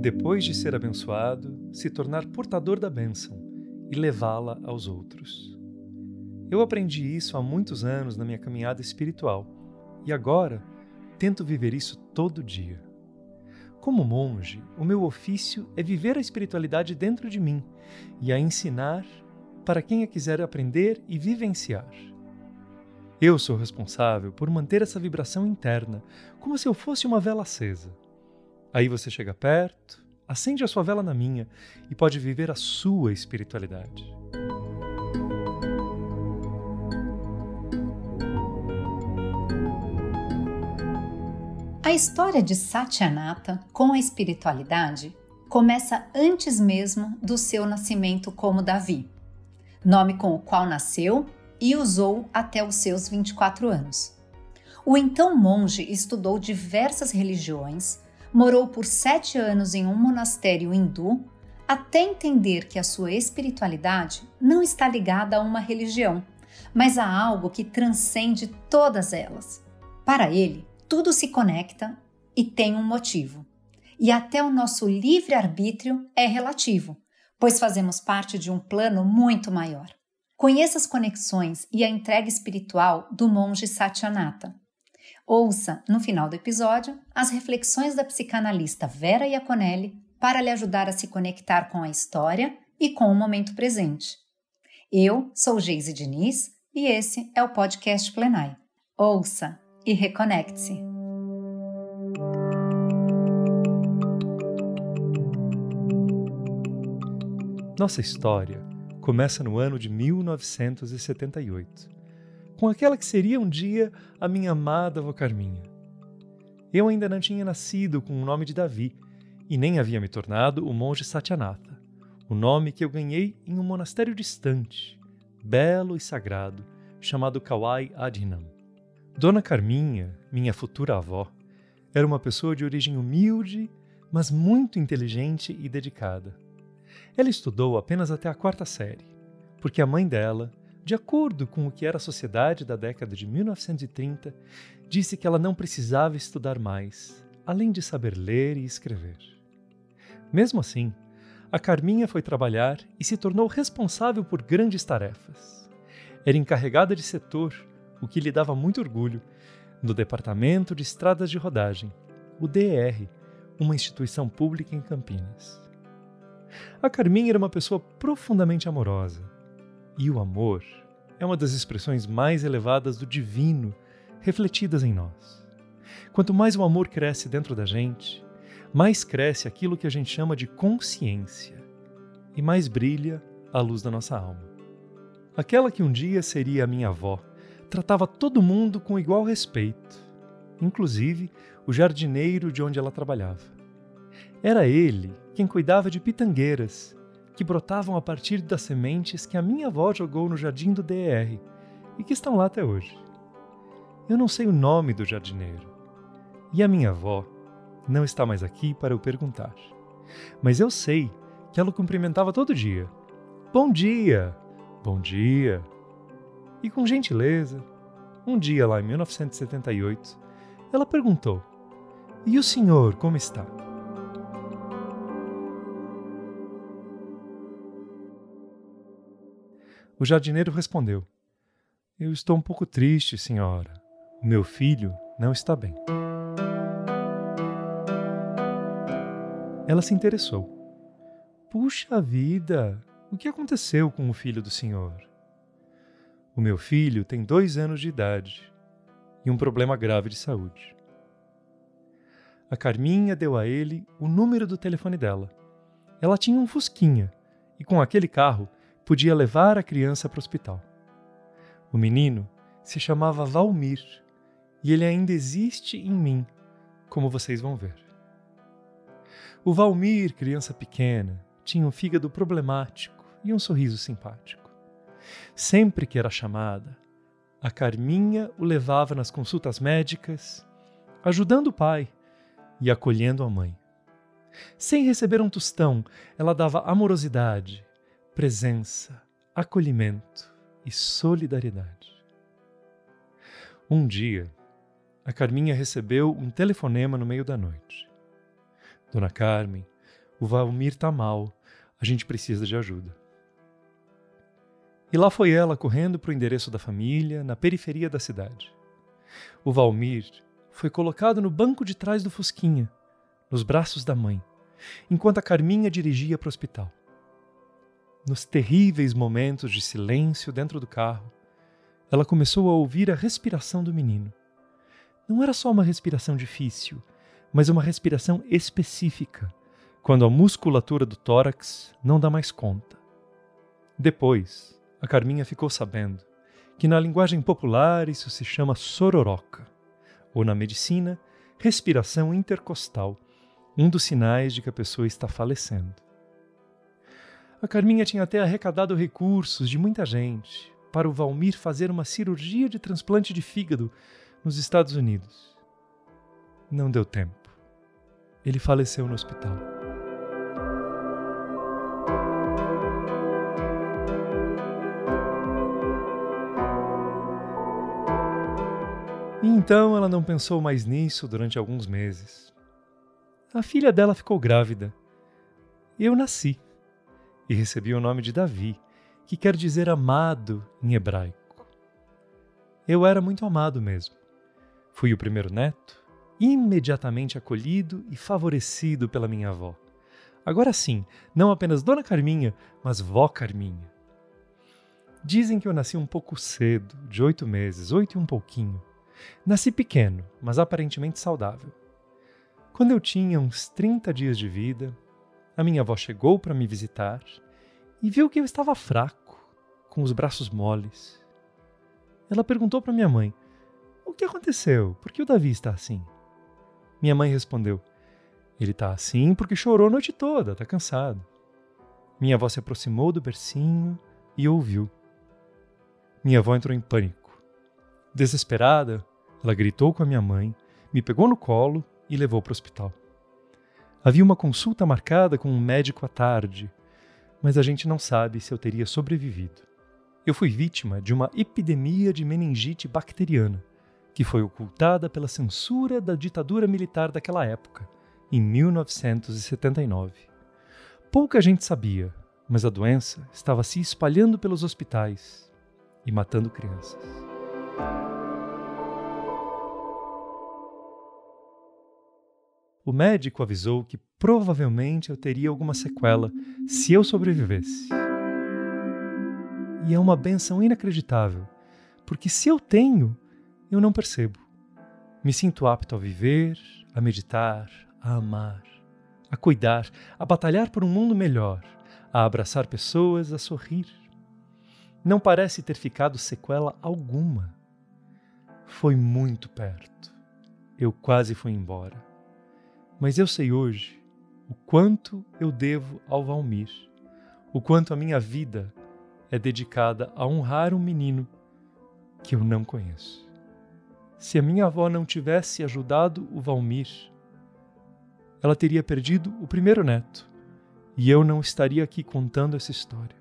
Depois de ser abençoado, se tornar portador da bênção e levá-la aos outros. Eu aprendi isso há muitos anos na minha caminhada espiritual e agora tento viver isso todo dia. Como monge, o meu ofício é viver a espiritualidade dentro de mim e a ensinar para quem a quiser aprender e vivenciar. Eu sou responsável por manter essa vibração interna, como se eu fosse uma vela acesa. Aí você chega perto, acende a sua vela na minha e pode viver a sua espiritualidade. A história de Satyanata com a espiritualidade começa antes mesmo do seu nascimento como Davi, nome com o qual nasceu e usou até os seus 24 anos. O então monge estudou diversas religiões, morou por sete anos em um monastério hindu, até entender que a sua espiritualidade não está ligada a uma religião, mas a algo que transcende todas elas. Para ele, tudo se conecta e tem um motivo. E até o nosso livre-arbítrio é relativo, pois fazemos parte de um plano muito maior. Conheça as conexões e a entrega espiritual do monge Satyanata. Ouça, no final do episódio, as reflexões da psicanalista Vera Iaconelli para lhe ajudar a se conectar com a história e com o momento presente. Eu sou Geise Diniz e esse é o podcast Plenai. Ouça e reconecte-se. Nossa história começa no ano de 1978, com aquela que seria um dia a minha amada avó Carminha. Eu ainda não tinha nascido com o nome de Davi e nem havia me tornado o monge Satyanatha, o nome que eu ganhei em um monastério distante, belo e sagrado, chamado Kawai Adhinam. Dona Carminha, minha futura avó, era uma pessoa de origem humilde, mas muito inteligente e dedicada. Ela estudou apenas até a quarta série, porque a mãe dela, de acordo com o que era a sociedade da década de 1930, disse que ela não precisava estudar mais, além de saber ler e escrever. Mesmo assim, a Carminha foi trabalhar e se tornou responsável por grandes tarefas. Era encarregada de setor, o que lhe dava muito orgulho, no Departamento de Estradas de Rodagem, o DER, uma instituição pública em Campinas. A Carminha era uma pessoa profundamente amorosa. E o amor é uma das expressões mais elevadas do divino refletidas em nós. Quanto mais o amor cresce dentro da gente, mais cresce aquilo que a gente chama de consciência e mais brilha a luz da nossa alma. Aquela que um dia seria a minha avó tratava todo mundo com igual respeito, inclusive o jardineiro de onde ela trabalhava. Era ele quem cuidava de pitangueiras, que brotavam a partir das sementes que a minha avó jogou no jardim do DR e que estão lá até hoje. Eu não sei o nome do jardineiro e a minha avó não está mais aqui para eu perguntar. Mas eu sei que ela o cumprimentava todo dia. Bom dia! Bom dia! E com gentileza, um dia lá em 1978, ela perguntou: E o senhor como está? O jardineiro respondeu: Eu estou um pouco triste, senhora. O meu filho não está bem. Ela se interessou. Puxa vida! O que aconteceu com o filho do senhor? O meu filho tem dois anos de idade e um problema grave de saúde. A Carminha deu a ele o número do telefone dela. Ela tinha um Fusquinha e com aquele carro podia levar a criança para o hospital. O menino se chamava Valmir e ele ainda existe em mim, como vocês vão ver. O Valmir, criança pequena, tinha um fígado problemático e um sorriso simpático. Sempre que era chamada, a Carminha o levava nas consultas médicas, ajudando o pai e acolhendo a mãe. Sem receber um tostão, ela dava amorosidade, presença, acolhimento e solidariedade. Um dia, a Carminha recebeu um telefonema no meio da noite. Dona Carmen O Valmir tá mal. A gente precisa de ajuda. E lá foi ela correndo para o endereço da família, na periferia da cidade. O Valmir foi colocado no banco de trás do Fusquinha, nos braços da mãe, enquanto a Carminha dirigia para o hospital. Nos terríveis momentos de silêncio dentro do carro, ela começou a ouvir a respiração do menino. Não era só uma respiração difícil, mas uma respiração específica, quando a musculatura do tórax não dá mais conta. Depois, a Carminha ficou sabendo que na linguagem popular isso se chama sororoca, ou na medicina, respiração intercostal, um dos sinais de que a pessoa está falecendo. A Carminha tinha até arrecadado recursos de muita gente para o Valmir fazer uma cirurgia de transplante de fígado nos Estados Unidos. Não deu tempo. Ele faleceu no hospital. E então ela não pensou mais nisso durante alguns meses. A filha dela ficou grávida. Eu nasci e recebi o nome de Davi, que quer dizer amado em hebraico. Eu era muito amado mesmo. Fui o primeiro neto, imediatamente acolhido e favorecido pela minha avó. Agora sim, não apenas Dona Carminha, mas Vó Carminha. Dizem que eu nasci um pouco cedo, de oito meses, oito e um pouquinho. Nasci pequeno, mas aparentemente saudável. Quando eu tinha uns 30 dias de vida, a minha avó chegou para me visitar e viu que eu estava fraco, com os braços moles. Ela perguntou para minha mãe: O que aconteceu? Por que o Davi está assim? Minha mãe respondeu: Ele está assim porque chorou a noite toda, está cansado. Minha avó se aproximou do bercinho e ouviu. Minha avó entrou em pânico. Desesperada, ela gritou com a minha mãe, me pegou no colo e levou para o hospital. Havia uma consulta marcada com um médico à tarde, mas a gente não sabe se eu teria sobrevivido. Eu fui vítima de uma epidemia de meningite bacteriana, que foi ocultada pela censura da ditadura militar daquela época, em 1979. Pouca gente sabia, mas a doença estava se espalhando pelos hospitais e matando crianças. O médico avisou que provavelmente eu teria alguma sequela se eu sobrevivesse. E é uma benção inacreditável, porque se eu tenho, eu não percebo. Me sinto apto a viver, a meditar, a amar, a cuidar, a batalhar por um mundo melhor, a abraçar pessoas, a sorrir. Não parece ter ficado sequela alguma. Foi muito perto. Eu quase fui embora. Mas eu sei hoje o quanto eu devo ao Valmir, o quanto a minha vida é dedicada a honrar um menino que eu não conheço. Se a minha avó não tivesse ajudado o Valmir, ela teria perdido o primeiro neto e eu não estaria aqui contando essa história.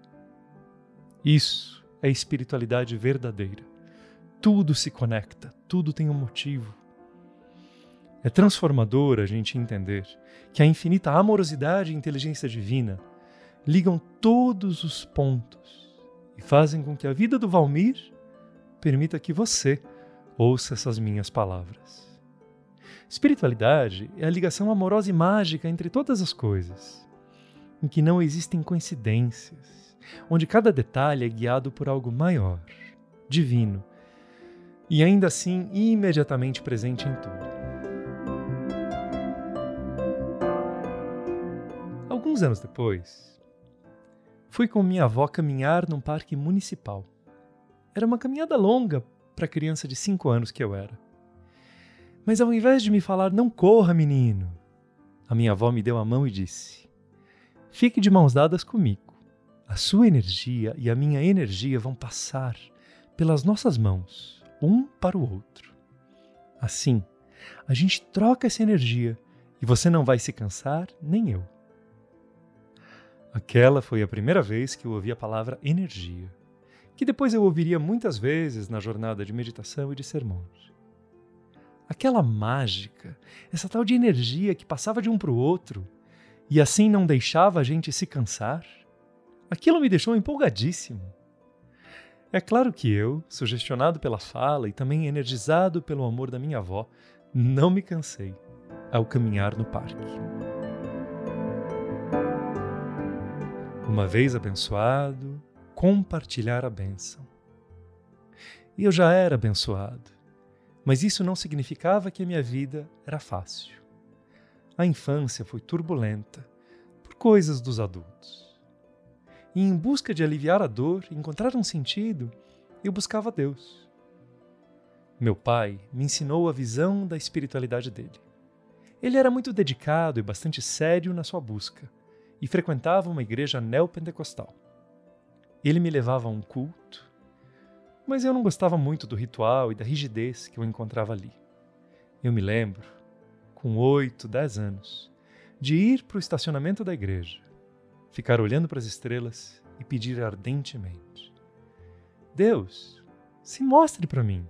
Isso é espiritualidade verdadeira. Tudo se conecta, tudo tem um motivo. É transformador a gente entender que a infinita amorosidade e inteligência divina ligam todos os pontos e fazem com que a vida do Valmir permita que você ouça essas minhas palavras. Espiritualidade é a ligação amorosa e mágica entre todas as coisas, em que não existem coincidências, onde cada detalhe é guiado por algo maior, divino, e ainda assim imediatamente presente em tudo. Alguns anos depois, fui com minha avó caminhar num parque municipal. Era uma caminhada longa para criança de 5 anos que eu era. Mas ao invés de me falar, não corra, menino, a minha avó me deu a mão e disse: Fique de mãos dadas comigo. A sua energia e a minha energia vão passar pelas nossas mãos, um para o outro. Assim, a gente troca essa energia e você não vai se cansar, nem eu. Aquela foi a primeira vez que eu ouvi a palavra energia, que depois eu ouviria muitas vezes na jornada de meditação e de sermões. Aquela mágica, essa tal de energia que passava de um para o outro e assim não deixava a gente se cansar, aquilo me deixou empolgadíssimo. É claro que eu, sugestionado pela fala e também energizado pelo amor da minha avó, não me cansei ao caminhar no parque. Uma vez abençoado, compartilhar a bênção. E eu já era abençoado, mas isso não significava que a minha vida era fácil. A infância foi turbulenta por coisas dos adultos. E em busca de aliviar a dor, encontrar um sentido, eu buscava Deus. Meu pai me ensinou a visão da espiritualidade dele. Ele era muito dedicado e bastante sério na sua busca e frequentava uma igreja neopentecostal. Ele me levava a um culto, mas eu não gostava muito do ritual e da rigidez que eu encontrava ali. Eu me lembro, com oito, dez anos, de ir para o estacionamento da igreja ficar olhando para as estrelas e pedir ardentemente: Deus, se mostre para mim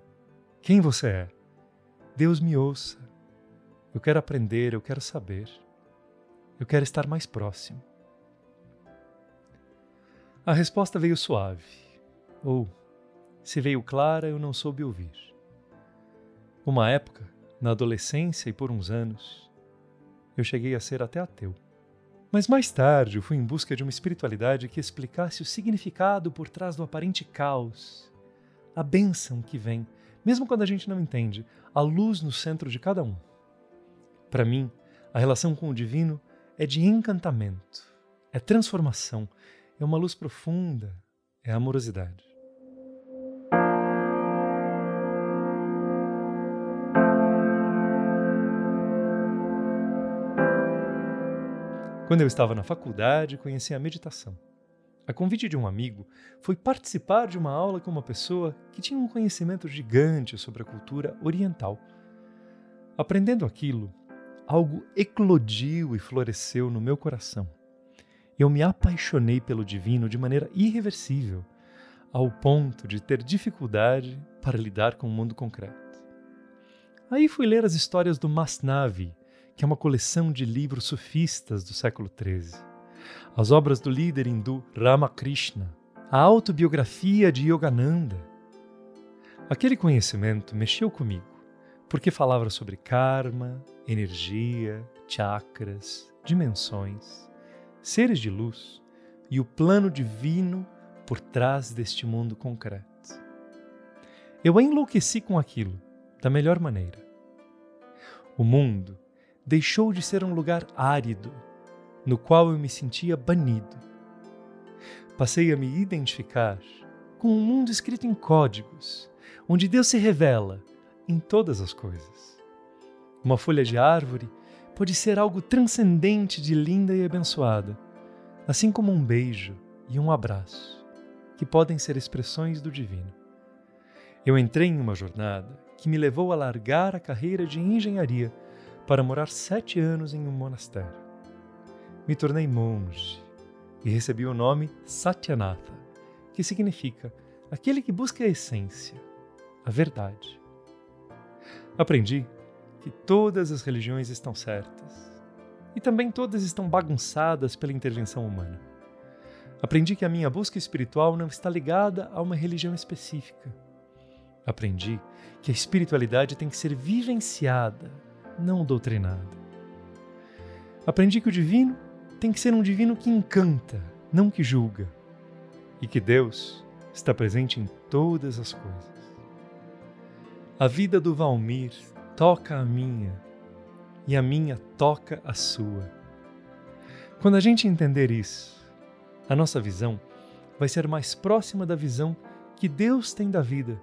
quem você é. Deus me ouça. Eu quero aprender, eu quero saber. Eu quero estar mais próximo. A resposta veio suave, ou, se veio clara, eu não soube ouvir. Uma época, na adolescência e por uns anos, eu cheguei a ser até ateu. Mas mais tarde eu fui em busca de uma espiritualidade que explicasse o significado por trás do aparente caos, a bênção que vem, mesmo quando a gente não entende, a luz no centro de cada um. Para mim, a relação com o divino é de encantamento, é transformação, é uma luz profunda, é amorosidade. Quando eu estava na faculdade, conheci a meditação. A convite de um amigo, foi participar de uma aula com uma pessoa que tinha um conhecimento gigante sobre a cultura oriental. Aprendendo aquilo, algo eclodiu e floresceu no meu coração. Eu me apaixonei pelo divino de maneira irreversível, ao ponto de ter dificuldade para lidar com o mundo concreto. Aí fui ler as histórias do Masnavi, que é uma coleção de livros sufistas do século XIII. As obras do líder hindu Ramakrishna, a autobiografia de Yogananda. Aquele conhecimento mexeu comigo, porque falava sobre karma, energia, chakras, dimensões, seres de luz e o plano divino por trás deste mundo concreto. Eu enlouqueci com aquilo, da melhor maneira. O mundo deixou de ser um lugar árido, no qual eu me sentia banido. Passei a me identificar com um mundo escrito em códigos, onde Deus se revela em todas as coisas. Uma folha de árvore pode ser algo transcendente de linda e abençoada, assim como um beijo e um abraço, que podem ser expressões do divino. Eu entrei em uma jornada que me levou a largar a carreira de engenharia para morar sete anos em um monastério. Me tornei monge e recebi o nome Satyanatha, que significa aquele que busca a essência, a verdade. Aprendi que todas as religiões estão certas e também todas estão bagunçadas pela intervenção humana. Aprendi que a minha busca espiritual não está ligada a uma religião específica. Aprendi que a espiritualidade tem que ser vivenciada não doutrinada. Aprendi que o divino tem que ser um divino que encanta, não que julga, e que Deus está presente em todas as coisas. A vida do Valmir toca a minha e a minha toca a sua. Quando a gente entender isso, a nossa visão vai ser mais próxima da visão que Deus tem da vida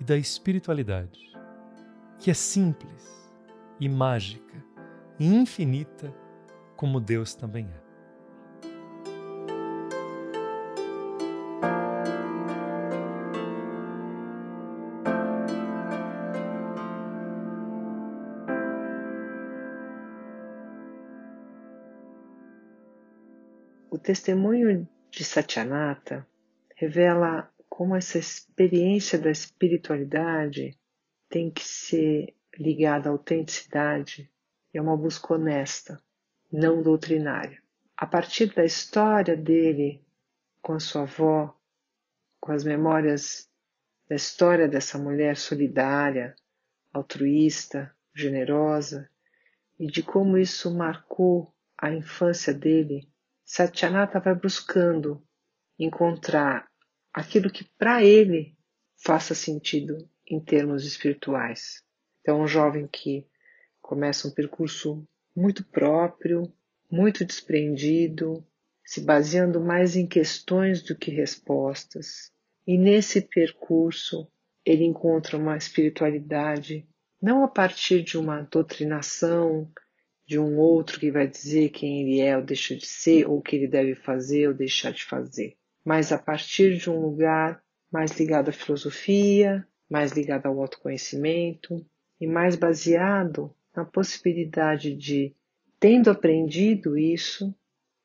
e da espiritualidade, que é simples, e mágica e infinita como Deus também é. Testemunho de Satyanata revela como essa experiência da espiritualidade tem que ser ligada à autenticidade é uma busca honesta, não doutrinária. A partir da história dele com a sua avó, com as memórias da história dessa mulher solidária, altruísta, generosa, e de como isso marcou a infância dele, Satyanata vai buscando encontrar aquilo que para ele faça sentido em termos espirituais. Então, um jovem que começa um percurso muito próprio, muito desprendido, se baseando mais em questões do que respostas. E nesse percurso ele encontra uma espiritualidade não a partir de uma doutrinação de um outro que vai dizer quem ele é ou deixa de ser, ou o que ele deve fazer ou deixar de fazer, mas a partir de um lugar mais ligado à filosofia, mais ligado ao autoconhecimento e mais baseado na possibilidade de, tendo aprendido isso,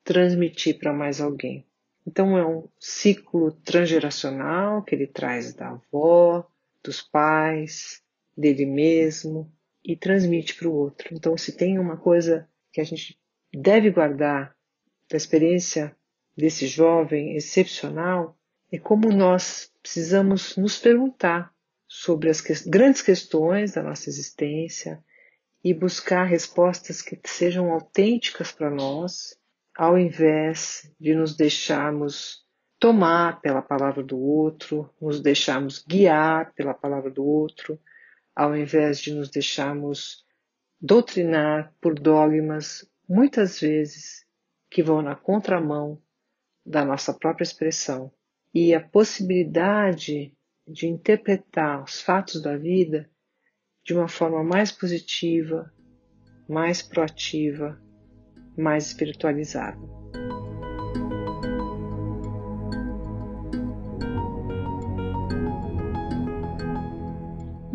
transmitir para mais alguém. Então é um ciclo transgeracional que ele traz da avó, dos pais, dele mesmo e transmite para o outro. Então, se tem uma coisa que a gente deve guardar da experiência desse jovem excepcional, é como nós precisamos nos perguntar sobre as que grandes questões da nossa existência e buscar respostas que sejam autênticas para nós, ao invés de nos deixarmos tomar pela palavra do outro, nos deixarmos guiar pela palavra do outro, ao invés de nos deixarmos doutrinar por dogmas, muitas vezes que vão na contramão da nossa própria expressão. E a possibilidade de interpretar os fatos da vida de uma forma mais positiva, mais proativa, mais espiritualizada.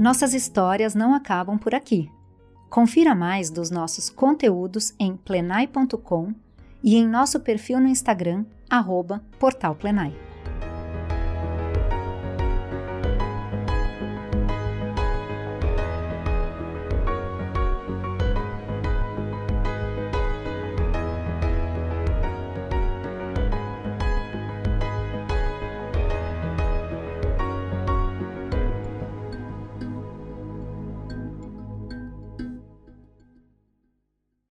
Nossas histórias não acabam por aqui. Confira mais dos nossos conteúdos em plenai.com e em nosso perfil no Instagram, arroba.